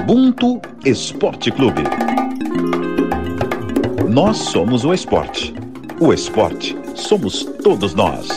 Ubuntu Esporte Clube. Nós somos o esporte. O esporte somos todos nós.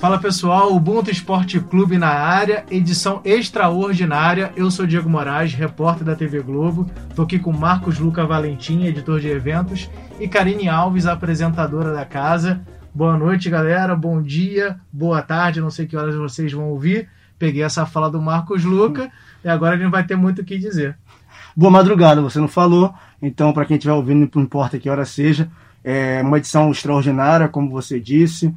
Fala pessoal, Ubuntu Esporte Clube na área, edição extraordinária. Eu sou Diego Moraes, repórter da TV Globo. Tô aqui com Marcos Luca Valentim, editor de eventos, e Karine Alves, apresentadora da casa. Boa noite, galera. Bom dia, boa tarde. Não sei que horas vocês vão ouvir. Peguei essa fala do Marcos Luca e agora ele não vai ter muito o que dizer. Boa madrugada, você não falou. Então, para quem estiver ouvindo, não importa que hora seja, é uma edição extraordinária, como você disse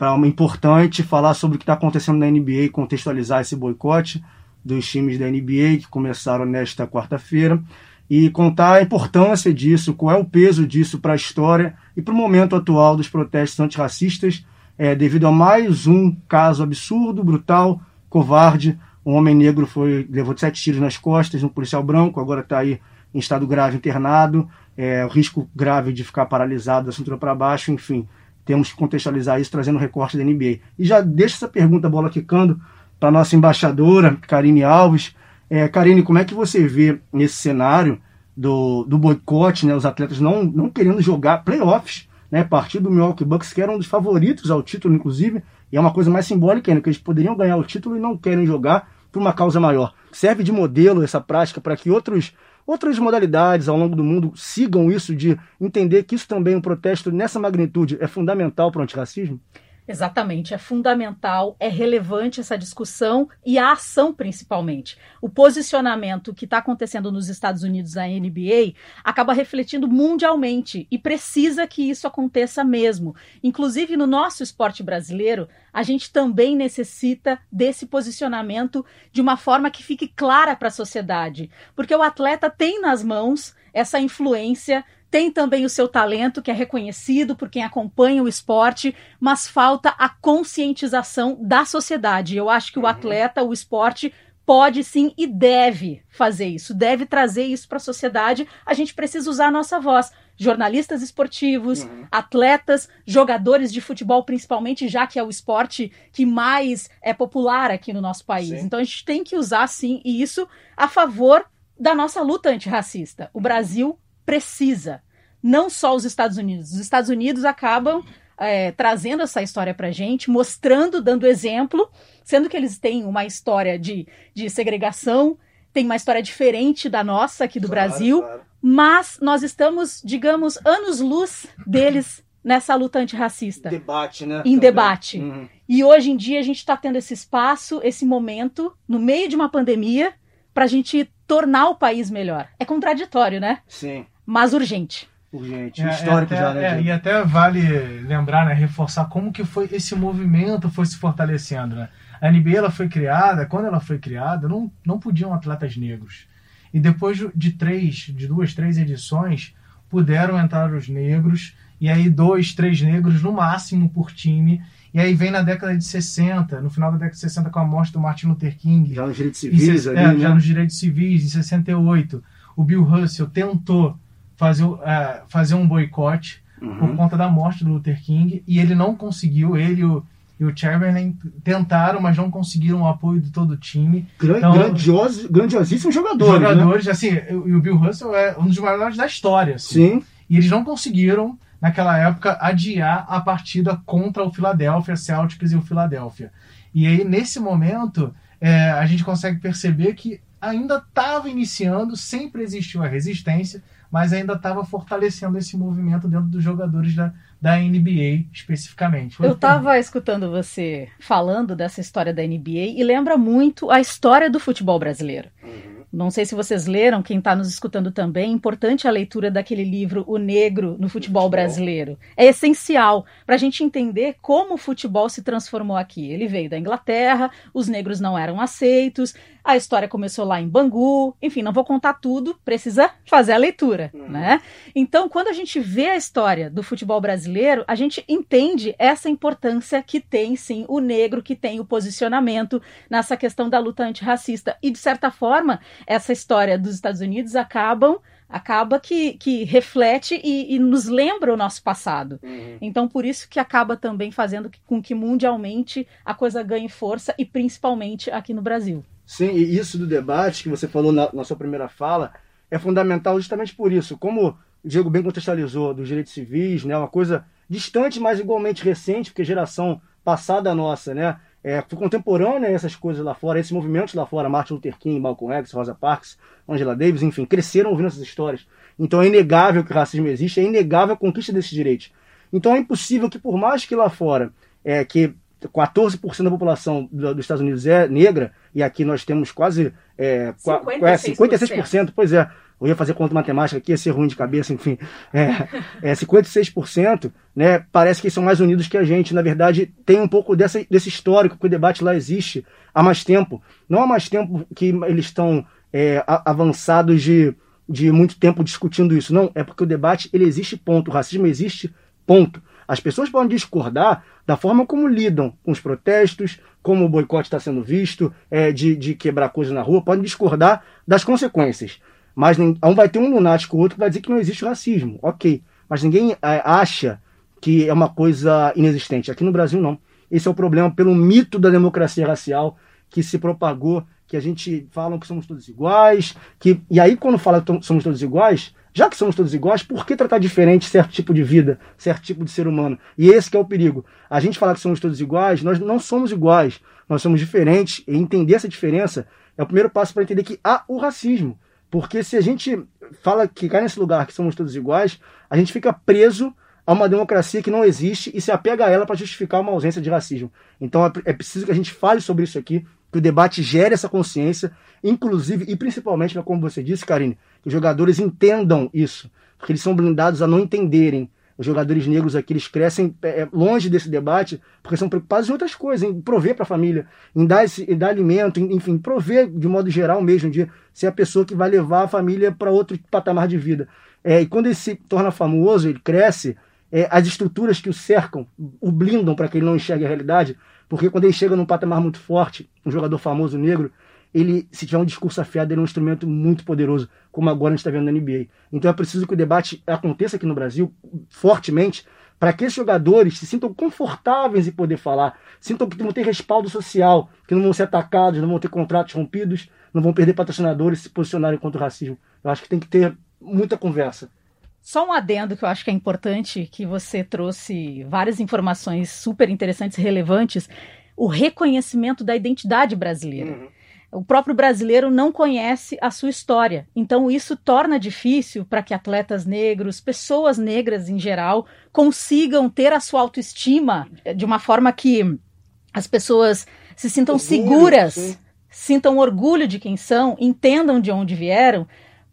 uma importante falar sobre o que está acontecendo na NBA contextualizar esse boicote dos times da NBA que começaram nesta quarta-feira e contar a importância disso, qual é o peso disso para a história e para o momento atual dos protestos antirracistas, é, devido a mais um caso absurdo, brutal, covarde. Um homem negro foi levou sete tiros nas costas, um policial branco, agora está aí em estado grave internado, é, o risco grave de ficar paralisado da cintura para baixo, enfim temos que contextualizar isso trazendo o recorte da NBA. E já deixo essa pergunta, bola quicando, para nossa embaixadora, Karine Alves. É, Karine, como é que você vê nesse cenário do, do boicote, né, os atletas não, não querendo jogar playoffs, né, partir do Milwaukee Bucks, que era um dos favoritos ao título, inclusive, e é uma coisa mais simbólica ainda, que eles poderiam ganhar o título e não querem jogar por uma causa maior. Serve de modelo essa prática para que outros outras modalidades ao longo do mundo sigam isso de entender que isso também, um protesto nessa magnitude, é fundamental para o antirracismo? Exatamente, é fundamental, é relevante essa discussão e a ação principalmente. O posicionamento que está acontecendo nos Estados Unidos da NBA acaba refletindo mundialmente e precisa que isso aconteça mesmo. Inclusive no nosso esporte brasileiro, a gente também necessita desse posicionamento de uma forma que fique clara para a sociedade, porque o atleta tem nas mãos essa influência tem também o seu talento, que é reconhecido por quem acompanha o esporte, mas falta a conscientização da sociedade. Eu acho que o uhum. atleta, o esporte, pode sim e deve fazer isso, deve trazer isso para a sociedade. A gente precisa usar a nossa voz. Jornalistas esportivos, uhum. atletas, jogadores de futebol, principalmente, já que é o esporte que mais é popular aqui no nosso país. Sim. Então a gente tem que usar sim isso a favor da nossa luta antirracista. O Brasil precisa. Não só os Estados Unidos. Os Estados Unidos acabam é, trazendo essa história para gente, mostrando, dando exemplo, sendo que eles têm uma história de, de segregação, tem uma história diferente da nossa aqui do claro, Brasil, claro. mas nós estamos, digamos, anos-luz deles nessa luta antirracista. Debate, né? Em Também. debate. Uhum. E hoje em dia a gente está tendo esse espaço, esse momento, no meio de uma pandemia, para a gente tornar o país melhor. É contraditório, né? Sim mas urgente. Urgente, é, histórico até, já, né? É, e até vale lembrar, né, reforçar como que foi esse movimento foi se fortalecendo, né? A NBA ela foi criada, quando ela foi criada, não, não podiam atletas negros. E depois de três, de duas, três edições, puderam entrar os negros, e aí dois, três negros no máximo por time. E aí vem na década de 60, no final da década de 60, com a morte do Martin Luther King. Já nos direitos civis, ali, é, né? Já nos direitos civis, em 68. O Bill Russell tentou fazer, uh, fazer um boicote uhum. por conta da morte do Luther King e ele não conseguiu. Ele e o, e o Chamberlain tentaram, mas não conseguiram o apoio de todo o time. Gran, então, grandios, grandiosíssimos jogadores. Né? Jogadores, né? assim, e o Bill Russell é um dos maiores da história. Assim. Sim. E eles não conseguiram, naquela época, adiar a partida contra o Philadelphia Celtics e o Philadelphia. E aí, nesse momento, é, a gente consegue perceber que ainda estava iniciando, sempre existiu a resistência, mas ainda estava fortalecendo esse movimento dentro dos jogadores da, da NBA especificamente. Foi Eu estava escutando você falando dessa história da NBA e lembra muito a história do futebol brasileiro. Uhum. Não sei se vocês leram, quem está nos escutando também, é importante a leitura daquele livro O Negro no Futebol, futebol. Brasileiro. É essencial para a gente entender como o futebol se transformou aqui. Ele veio da Inglaterra, os negros não eram aceitos, a história começou lá em Bangu, enfim, não vou contar tudo, precisa fazer a leitura, uhum. né? Então, quando a gente vê a história do futebol brasileiro, a gente entende essa importância que tem, sim, o negro, que tem o posicionamento nessa questão da luta antirracista. E, de certa forma, essa história dos Estados Unidos acabam acaba que, que reflete e, e nos lembra o nosso passado. Uhum. Então, por isso que acaba também fazendo com que mundialmente a coisa ganhe força e principalmente aqui no Brasil. Sim, e isso do debate que você falou na, na sua primeira fala é fundamental justamente por isso. Como o Diego bem contextualizou dos direitos civis, né, uma coisa distante, mas igualmente recente, porque geração passada nossa, né, é, foi contemporânea a essas coisas lá fora, esses movimentos lá fora, Martin Luther King, Malcolm X, Rosa Parks, Angela Davis, enfim, cresceram ouvindo essas histórias. Então é inegável que o racismo existe, é inegável a conquista desses direitos. Então é impossível que, por mais que lá fora, é, que 14% da população dos Estados Unidos é negra, e aqui nós temos quase é, 56%. É, 56%, pois é, eu ia fazer conta matemática aqui, ia ser ruim de cabeça, enfim. É, é 56%, né? Parece que são mais unidos que a gente. Na verdade, tem um pouco dessa, desse histórico que o debate lá existe há mais tempo. Não há mais tempo que eles estão é, avançados de, de muito tempo discutindo isso. Não, é porque o debate ele existe, ponto. O racismo existe, ponto. As pessoas podem discordar da forma como lidam com os protestos, como o boicote está sendo visto, é, de, de quebrar coisas na rua, podem discordar das consequências. Mas um vai ter um lunático, o outro que vai dizer que não existe racismo. Ok. Mas ninguém é, acha que é uma coisa inexistente. Aqui no Brasil, não. Esse é o problema pelo mito da democracia racial que se propagou, que a gente fala que somos todos iguais, que e aí quando fala que somos todos iguais, já que somos todos iguais, por que tratar diferente certo tipo de vida, certo tipo de ser humano? E esse é o perigo. A gente falar que somos todos iguais, nós não somos iguais, nós somos diferentes, e entender essa diferença é o primeiro passo para entender que há o racismo. Porque se a gente fala que cai nesse lugar que somos todos iguais, a gente fica preso a uma democracia que não existe e se apega a ela para justificar uma ausência de racismo. Então é, é preciso que a gente fale sobre isso aqui, que o debate gere essa consciência, inclusive e principalmente, como você disse, Karine, que os jogadores entendam isso, porque eles são blindados a não entenderem os jogadores negros aqui eles crescem é, é, longe desse debate porque são preocupados em outras coisas, em prover para a família, em dar, esse, em dar alimento, em, enfim, prover de modo geral mesmo, de ser a pessoa que vai levar a família para outro patamar de vida. É, e quando ele se torna famoso, ele cresce, é, as estruturas que o cercam o blindam para que ele não enxergue a realidade, porque quando ele chega num patamar muito forte, um jogador famoso negro, ele, se tiver um discurso afiado, ele é um instrumento muito poderoso, como agora a gente está vendo na NBA. Então é preciso que o debate aconteça aqui no Brasil fortemente, para que esses jogadores se sintam confortáveis em poder falar, sintam que vão ter respaldo social, que não vão ser atacados, não vão ter contratos rompidos, não vão perder patrocinadores se posicionarem contra o racismo. Eu acho que tem que ter muita conversa. Só um adendo que eu acho que é importante, que você trouxe várias informações super interessantes e relevantes, o reconhecimento da identidade brasileira. Uhum. O próprio brasileiro não conhece a sua história. Então, isso torna difícil para que atletas negros, pessoas negras em geral, consigam ter a sua autoestima de uma forma que as pessoas se sintam orgulho, seguras, sim. sintam orgulho de quem são, entendam de onde vieram,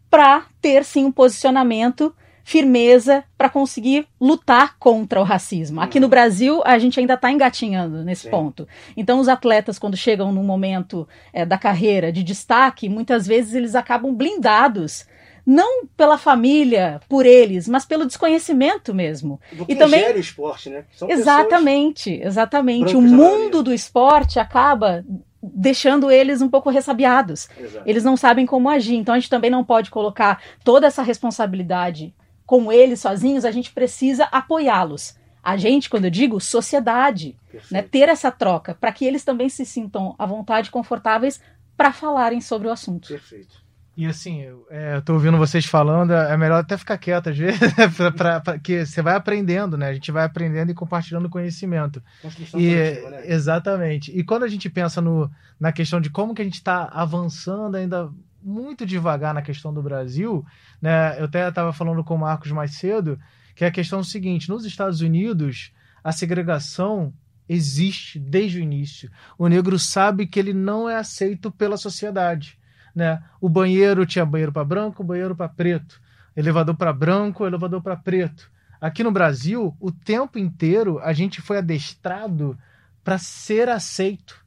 para ter sim um posicionamento firmeza para conseguir lutar contra o racismo. Aqui no Brasil, a gente ainda está engatinhando nesse Sim. ponto. Então, os atletas, quando chegam num momento é, da carreira de destaque, muitas vezes eles acabam blindados não pela família, por eles, mas pelo desconhecimento mesmo. Do e também gera o esporte, né? São exatamente, exatamente. O mundo do esporte acaba deixando eles um pouco ressabiados. Exato. Eles não sabem como agir. Então a gente também não pode colocar toda essa responsabilidade com eles sozinhos, a gente precisa apoiá-los. A gente, quando eu digo sociedade, né, ter essa troca para que eles também se sintam à vontade, confortáveis para falarem sobre o assunto. Perfeito. E assim, eu, é, eu tô ouvindo vocês falando, é melhor até ficar quieto às vezes, pra, pra, que você vai aprendendo, né? A gente vai aprendendo e compartilhando conhecimento. Construção e, né? Exatamente. E quando a gente pensa no, na questão de como que a gente está avançando ainda muito devagar na questão do Brasil, né? Eu até estava falando com o Marcos mais cedo, que é a questão seguinte: nos Estados Unidos, a segregação existe desde o início. O negro sabe que ele não é aceito pela sociedade. Né? O banheiro tinha banheiro para branco, banheiro para preto, elevador para branco, elevador para preto. Aqui no Brasil, o tempo inteiro a gente foi adestrado para ser aceito.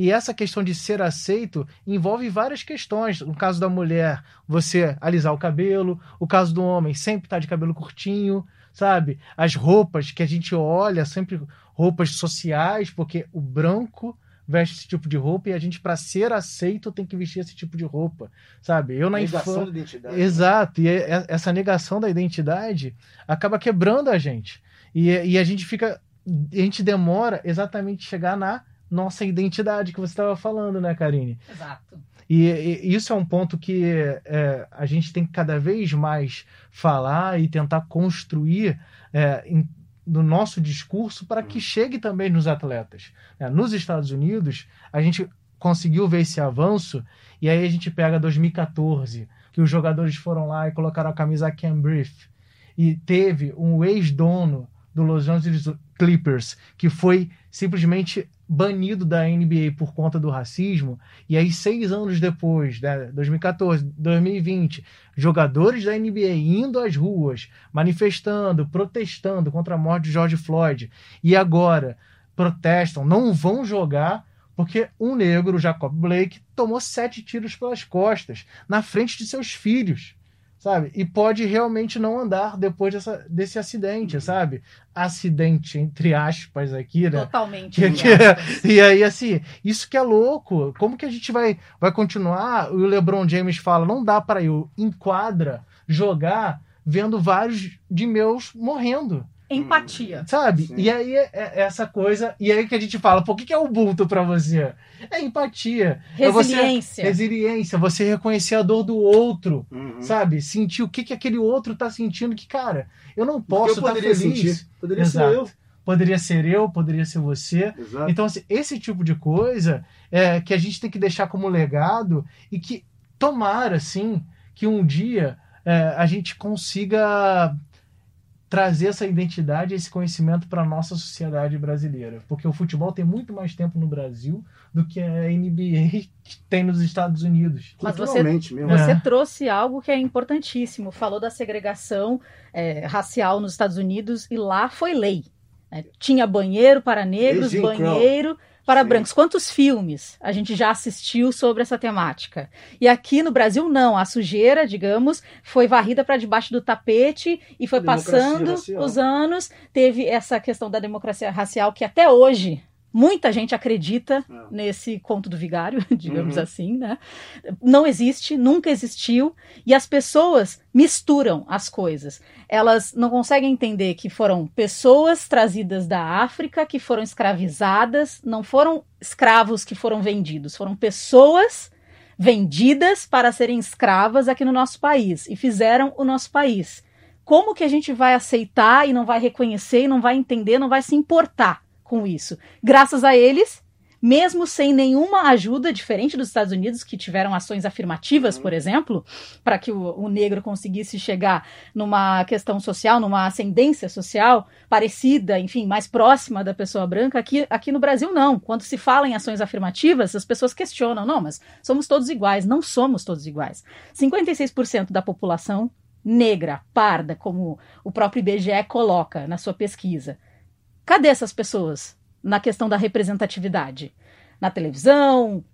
E essa questão de ser aceito envolve várias questões. No caso da mulher, você alisar o cabelo. O caso do homem, sempre estar tá de cabelo curtinho, sabe? As roupas que a gente olha, sempre roupas sociais, porque o branco veste esse tipo de roupa e a gente, para ser aceito, tem que vestir esse tipo de roupa, sabe? Eu na Negação infância. da identidade. Exato, e é- é- essa negação da identidade acaba quebrando a gente. E, e a gente fica. A gente demora exatamente chegar na nossa identidade que você estava falando, né, Karine? Exato. E, e isso é um ponto que é, a gente tem que cada vez mais falar e tentar construir é, em- no nosso discurso para que chegue também nos atletas. né? Nos Estados Unidos, a gente conseguiu ver esse avanço, e aí a gente pega 2014, que os jogadores foram lá e colocaram a camisa Cambridge, e teve um ex-dono do Los Angeles Clippers que foi simplesmente banido da NBA por conta do racismo, e aí seis anos depois, né, 2014, 2020, jogadores da NBA indo às ruas, manifestando, protestando contra a morte de George Floyd, e agora protestam, não vão jogar porque um negro, Jacob Blake, tomou sete tiros pelas costas, na frente de seus filhos, sabe? E pode realmente não andar depois dessa, desse acidente, sabe? Acidente, entre aspas, aqui, né? Totalmente. Que- aspas. E aí, assim, isso que é louco. Como que a gente vai, vai continuar? O LeBron James fala: não dá para eu enquadra, jogar, vendo vários de meus morrendo, Empatia. sabe? Sim. E aí é, é essa coisa. E aí que a gente fala: por que, que é Ubuntu para você? É empatia. É você- Resiliência. resiliência, você reconhecer a dor do outro, Uhum. sabe? Sentir o que, que aquele outro tá sentindo, que, cara, eu não posso estar poderia feliz. sentir. Poderia Exato. ser eu. Poderia ser eu, poderia ser você. Exato. Então, assim, esse tipo de coisa é que a gente tem que deixar como legado e que tomara, assim, que um dia é, a gente consiga trazer essa identidade, esse conhecimento para nossa sociedade brasileira. Porque o futebol tem muito mais tempo no Brasil do que a NBA que tem nos Estados Unidos. Mas você- mesmo. Você É. trouxe algo que é importantíssimo. Falou da segregação é, racial nos Estados Unidos e lá foi lei. né? Tinha banheiro para negros, Desde Jim Crow. Para Sim. brancos. Quantos filmes a gente já assistiu sobre essa temática? E aqui no Brasil, não. A sujeira, digamos, foi varrida para debaixo do tapete e foi passando racial. os anos. Teve essa questão da democracia racial que até hoje. Muita gente acredita É. nesse conto do vigário, digamos Uhum. assim, né? Não existe, nunca existiu, e as pessoas misturam as coisas. Elas não conseguem entender que foram pessoas trazidas da África, que foram escravizadas, não foram escravos que foram vendidos, foram pessoas vendidas para serem escravas aqui no nosso país e fizeram o nosso país. Como que a gente vai aceitar e não vai reconhecer e não vai entender, não vai se importar com isso? Graças a eles, mesmo sem nenhuma ajuda, diferente dos Estados Unidos, que tiveram ações afirmativas, por exemplo, para que o, o negro conseguisse chegar numa questão social, numa ascendência social parecida, enfim, mais próxima da pessoa branca, aqui, aqui no Brasil não. Quando se fala em ações afirmativas, as pessoas questionam, não, mas somos todos iguais. Não somos todos iguais. 56% da população negra, parda, como o próprio IBGE coloca na sua pesquisa. Cadê essas pessoas na questão da representatividade? Na televisão,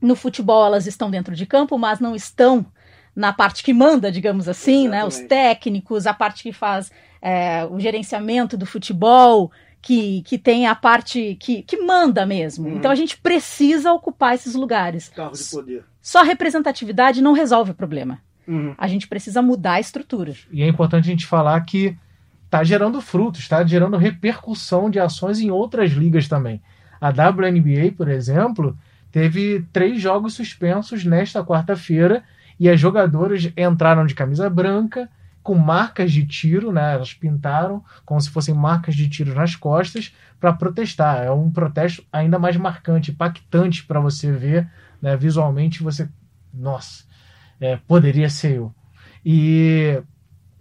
no futebol elas estão dentro de campo, mas não estão na parte que manda, digamos assim, né? Os Exatamente. técnicos, a parte que faz é, o gerenciamento do futebol, que, que tem a parte que, que manda mesmo. Uhum. Então a gente precisa ocupar esses lugares. Carro de poder. Só representatividade não resolve o problema. Uhum. A gente precisa mudar a estrutura. E é importante a gente falar que está gerando frutos, está gerando repercussão de ações em outras ligas também. A WNBA, por exemplo, teve três jogos suspensos nesta quarta-feira e as jogadoras entraram de camisa branca com marcas de tiro, né? Elas pintaram como se fossem marcas de tiro nas costas para protestar. É um protesto ainda mais marcante, impactante para você ver, né? Visualmente você, nossa, é, poderia ser eu. E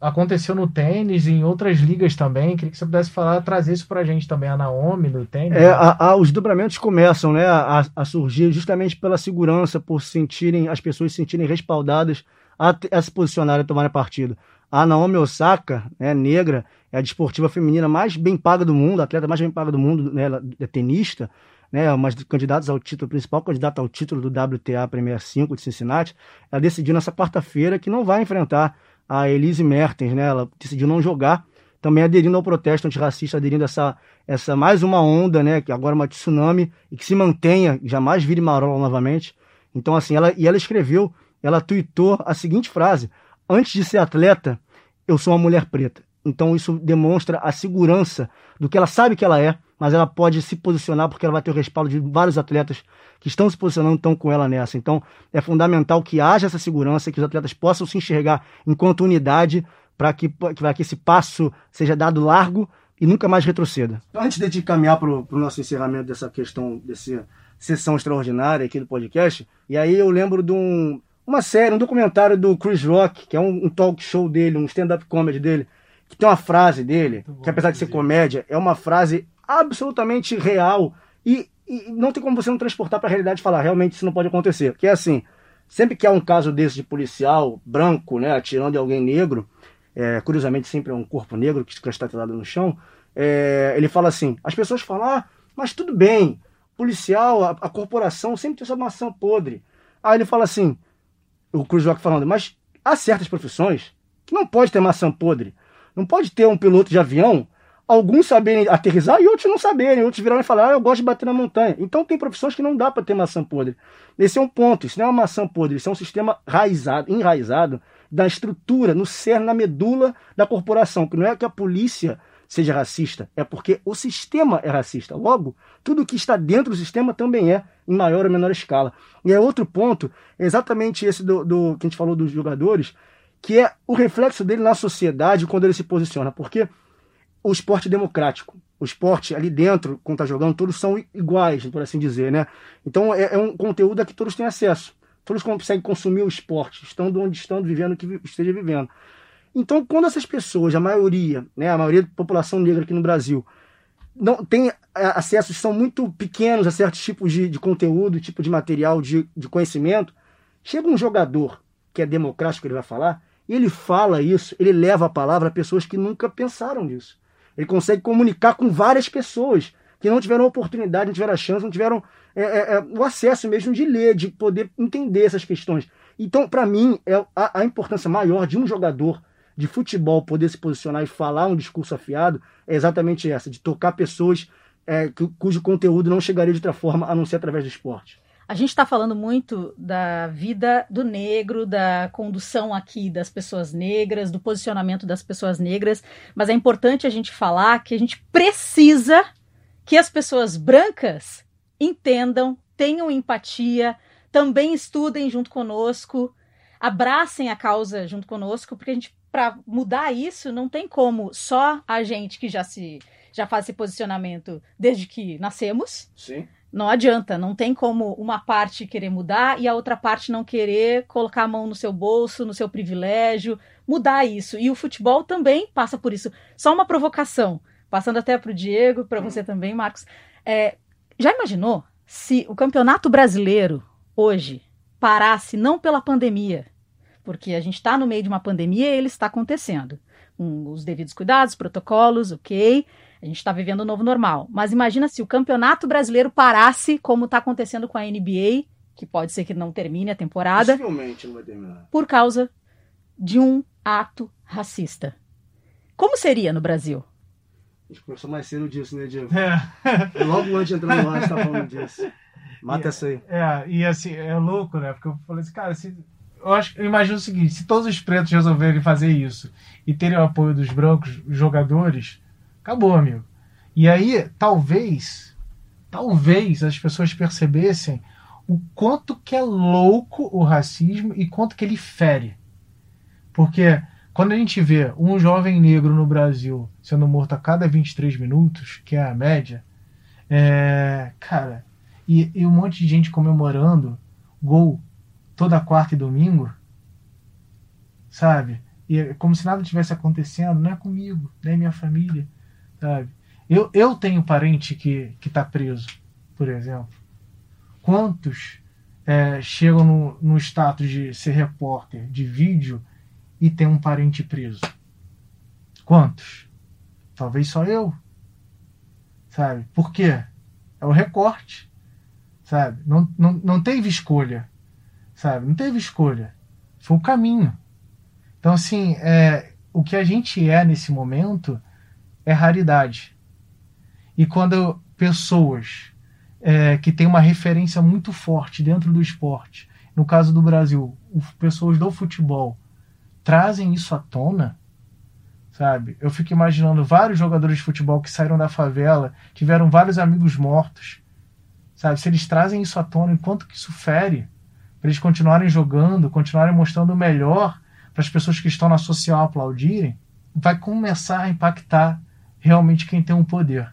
aconteceu no tênis e em outras ligas também. Queria que você pudesse falar, trazer isso pra gente também, a Naomi do tênis. É, a- a- os dobramentos começam né, a, a surgir justamente pela segurança, por sentirem as pessoas se sentirem respaldadas a, a se posicionarem e tomarem partido. A Naomi Osaka, né, negra, é a desportiva feminina mais bem paga do mundo, a atleta mais bem paga do mundo, né, ela é tenista, né, uma das candidatas ao título, principal candidata ao título do WTA Premier 5 de Cincinnati. Ela decidiu nessa quarta-feira que não vai enfrentar a Elise Mertens, né, ela decidiu não jogar também aderindo ao protesto antirracista, aderindo a essa, essa mais uma onda, né, que agora é uma tsunami, e que se mantenha, jamais vire marola novamente. Então, assim, ela, e ela escreveu, ela tweetou a seguinte frase: Antes de ser atleta, eu sou uma mulher preta. Então, isso demonstra a segurança do que ela sabe que ela é, mas ela pode se posicionar porque ela vai ter o respaldo de vários atletas que estão se posicionando estão com ela nessa. Então, é fundamental que haja essa segurança, que os atletas possam se enxergar enquanto unidade para que, que esse passo seja dado largo e nunca mais retroceda. Antes de caminhar para o nosso encerramento dessa questão, dessa sessão extraordinária aqui do podcast, e aí eu lembro de um, uma série, um documentário do Chris Rock, que é um, um talk show dele, um stand-up comedy dele, que tem uma frase dele, que apesar de ser comédia, é uma frase absolutamente real e, e não tem como você não transportar para a realidade e falar, realmente isso não pode acontecer. Que é assim, sempre que há um caso desse de policial branco, né, atirando em alguém negro, é, curiosamente sempre é um corpo negro que está estatulado no chão, é, ele fala assim, as pessoas falam, ah, mas tudo bem, policial, a, a corporação sempre tem sua maçã podre. Aí ele fala assim, o Cruz Rock falando, mas há certas profissões que não pode ter maçã podre. Não pode ter um piloto de avião alguns saberem aterrizar e outros não saberem, outros virarem e falar, ah, eu gosto de bater na montanha. Então tem profissões que não dá para ter maçã podre. Esse é um ponto, isso não é uma maçã podre, isso é um sistema raizado, enraizado da estrutura, no cerne, na medula da corporação, que não é que a polícia seja racista, é porque o sistema é racista. Logo, tudo que está dentro do sistema também é, em maior ou menor escala. E é outro ponto, exatamente esse do, do que a gente falou dos jogadores, que é o reflexo dele na sociedade quando ele se posiciona. Porque o esporte democrático. O esporte ali dentro, quando está jogando, todos são iguais, por assim dizer, né? Então é, é, um conteúdo a que todos têm acesso. Todos conseguem consumir o esporte, estando onde estão, vivendo o que esteja vivendo. Então, quando essas pessoas, a maioria, né, a maioria da população negra aqui no Brasil, não tem acessos, são muito pequenos a certos tipos de, de conteúdo, tipo de material, de, de conhecimento, chega um jogador que é democrático, ele vai falar, e ele fala isso, ele leva a palavra a pessoas que nunca pensaram nisso. Ele consegue comunicar com várias pessoas que não tiveram oportunidade, não tiveram a chance, não tiveram é, é, é, o acesso mesmo de ler, de poder entender essas questões. Então, para mim, é a, a, importância maior de um jogador de futebol poder se posicionar e falar um discurso afiado é exatamente essa, de tocar pessoas é, cujo conteúdo não chegaria de outra forma a não ser através do esporte. A gente está falando muito da vida do negro, da condução aqui das pessoas negras, do posicionamento das pessoas negras, mas é importante a gente falar que a gente precisa que as pessoas brancas entendam, tenham empatia, também estudem junto conosco, abracem a causa junto conosco, porque a gente para mudar isso não tem como só a gente que já se já faz esse posicionamento desde que nascemos. Sim não adianta, não tem como uma parte querer mudar e a outra parte não querer colocar a mão no seu bolso, no seu privilégio, mudar isso. E o futebol também passa por isso. Só uma provocação, passando até para o Diego, para você também, Marcos. É, já imaginou se o campeonato brasileiro hoje parasse não pela pandemia, porque a gente está no meio de uma pandemia e ele está acontecendo, com os devidos cuidados, protocolos, ok a gente está vivendo o novo normal. Mas imagina se o campeonato brasileiro parasse, como está acontecendo com a NBA, que pode ser que não termine a temporada. Possivelmente não vai terminar. Por causa de um ato racista. Como seria no Brasil? A gente conversou mais cedo disso, né, Diego? É. Logo antes de entrar no ar, a gente tá falando disso. Mata e, essa aí. É, e assim, é louco, né? Porque eu falei assim, cara, se, eu, acho, eu imagino o seguinte: se todos os pretos resolverem fazer isso e terem o apoio dos brancos jogadores, Acabou, amigo. E aí, talvez, talvez as pessoas percebessem o quanto que é louco o racismo e quanto que ele fere. Porque quando a gente vê um jovem negro no Brasil sendo morto a cada 23 minutos, que é a média, é, cara, e, e um monte de gente comemorando gol toda quarta e domingo, sabe? E é como se nada tivesse acontecendo, não é comigo, não é minha família. Sabe? Eu, eu tenho parente que está preso, por exemplo. Quantos é, chegam no, no status de ser repórter de vídeo e tem um parente preso? Quantos? Talvez só eu. Sabe? Por quê? É o recorte. Sabe? Não, não, não teve escolha. Sabe? Não teve escolha. Foi o caminho. Então, assim, é, o que a gente é nesse momento é raridade. E quando pessoas é, que têm uma referência muito forte dentro do esporte, no caso do Brasil, pessoas do futebol, trazem isso à tona, sabe? Eu fico imaginando vários jogadores de futebol que saíram da favela, tiveram vários amigos mortos, sabe? Se eles trazem isso à tona, enquanto que isso fere, para eles continuarem jogando, continuarem mostrando o melhor para as pessoas que estão na social aplaudirem, vai começar a impactar realmente quem tem o poder,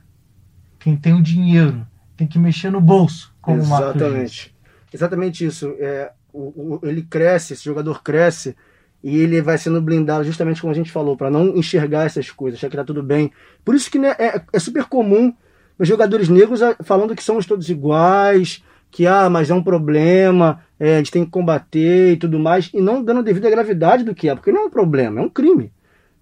quem tem o dinheiro, tem que mexer no bolso, como Exatamente. o Marcos Exatamente isso. É, o, o, ele cresce, esse jogador cresce e ele vai sendo blindado justamente como a gente falou, para não enxergar essas coisas, achar que tá tudo bem. Por isso que né, é, é, super comum os jogadores negros ah, falando que somos todos iguais, que ah, mas é um problema, é, a gente tem que combater e tudo mais, e não dando devido à gravidade do que é, porque não é um problema, é um crime.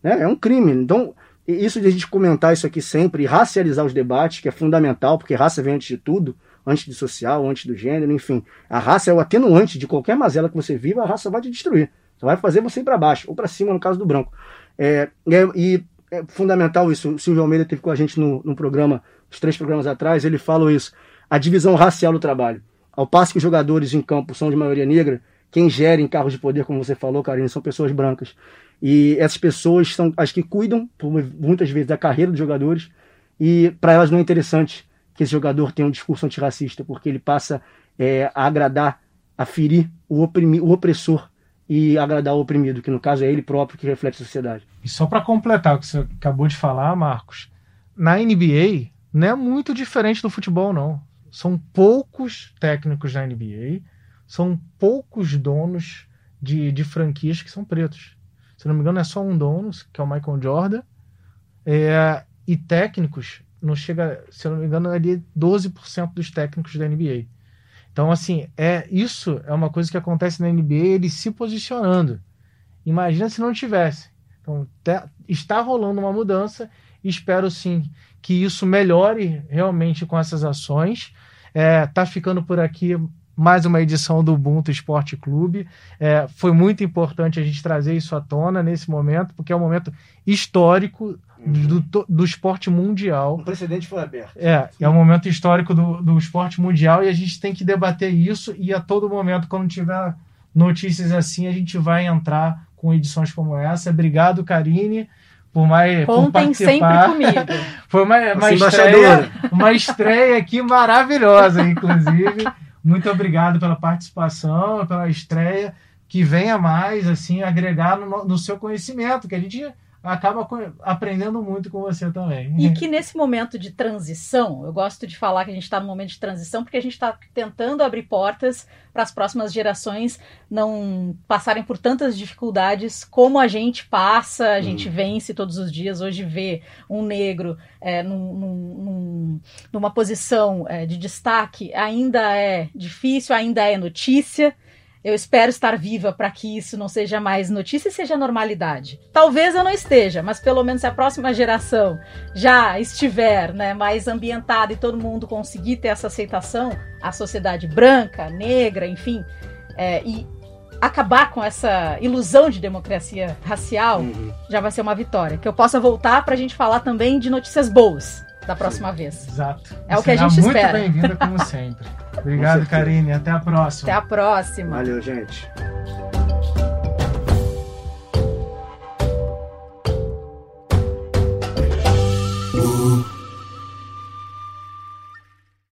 Né? É um crime. Então, isso de a gente comentar isso aqui sempre e racializar os debates, que é fundamental, porque raça vem antes de tudo, antes do social, antes do gênero, enfim. A raça é o atenuante de qualquer mazela que você viva, a raça vai te destruir. Só vai fazer você ir para baixo, ou para cima, no caso do branco. É, é, e é fundamental isso. O Silvio Almeida teve com a gente no, no programa, os três programas atrás, ele falou isso. A divisão racial do trabalho. Ao passo que os jogadores em campo são de maioria negra, quem gera em carros de poder, como você falou, Karine, são pessoas brancas. E essas pessoas são as que cuidam, muitas vezes, da carreira dos jogadores. E para elas não é interessante que esse jogador tenha um discurso antirracista, porque ele passa é, a agradar, a ferir o, o opressor e agradar o oprimido, que no caso é ele próprio que reflete a sociedade. E só para completar o que você acabou de falar, Marcos, na NBA não é muito diferente do futebol, não. São poucos técnicos na NBA, são poucos donos de, de franquias que são pretos. Se não me engano, é só um dono, que é o Michael Jordan, é, e técnicos, não chega, se não me engano, é ali 12% dos técnicos da NBA. Então, assim, é isso é uma coisa que acontece na NBA, ele se posicionando. Imagina se não tivesse. Então, te, está rolando uma mudança. Espero sim que isso melhore realmente com essas ações. É, tá ficando por aqui mais uma edição do Ubuntu Esporte Clube. É, foi muito importante a gente trazer isso à tona nesse momento, porque é um momento histórico do, do esporte mundial. O precedente foi aberto. É, é um momento histórico do, do esporte mundial e a gente tem que debater isso e a todo momento, quando tiver notícias assim, a gente vai entrar com edições como essa. Obrigado, Karine. Por mais, Contem por sempre comigo. Foi uma, uma estreia, uma estreia aqui maravilhosa, inclusive. Muito obrigado pela participação, pela estreia. Que venha mais, assim, agregar no, no seu conhecimento, que a gente acaba aprendendo muito com você também. E que nesse momento de transição, eu gosto de falar que a gente está no momento de transição, porque a gente está tentando abrir portas para as próximas gerações não passarem por tantas dificuldades como a gente passa, a gente hum. vence todos os dias. Hoje vê um negro é, num, num, numa posição é, de destaque ainda é difícil, ainda é notícia. Eu espero estar viva para que isso não seja mais notícia e seja normalidade. Talvez eu não esteja, mas pelo menos se a próxima geração já estiver né, mais ambientada e todo mundo conseguir ter essa aceitação, a sociedade branca, negra, enfim, é, e acabar com essa ilusão de democracia racial, uhum. já vai ser uma vitória. Que eu possa voltar para a gente falar também de notícias boas da próxima Sim. vez. Exato. É Você o que a gente muito espera. Muito bem-vinda, como sempre. Obrigado, Karine. Até a próxima. Até a próxima. Valeu, gente. Uh.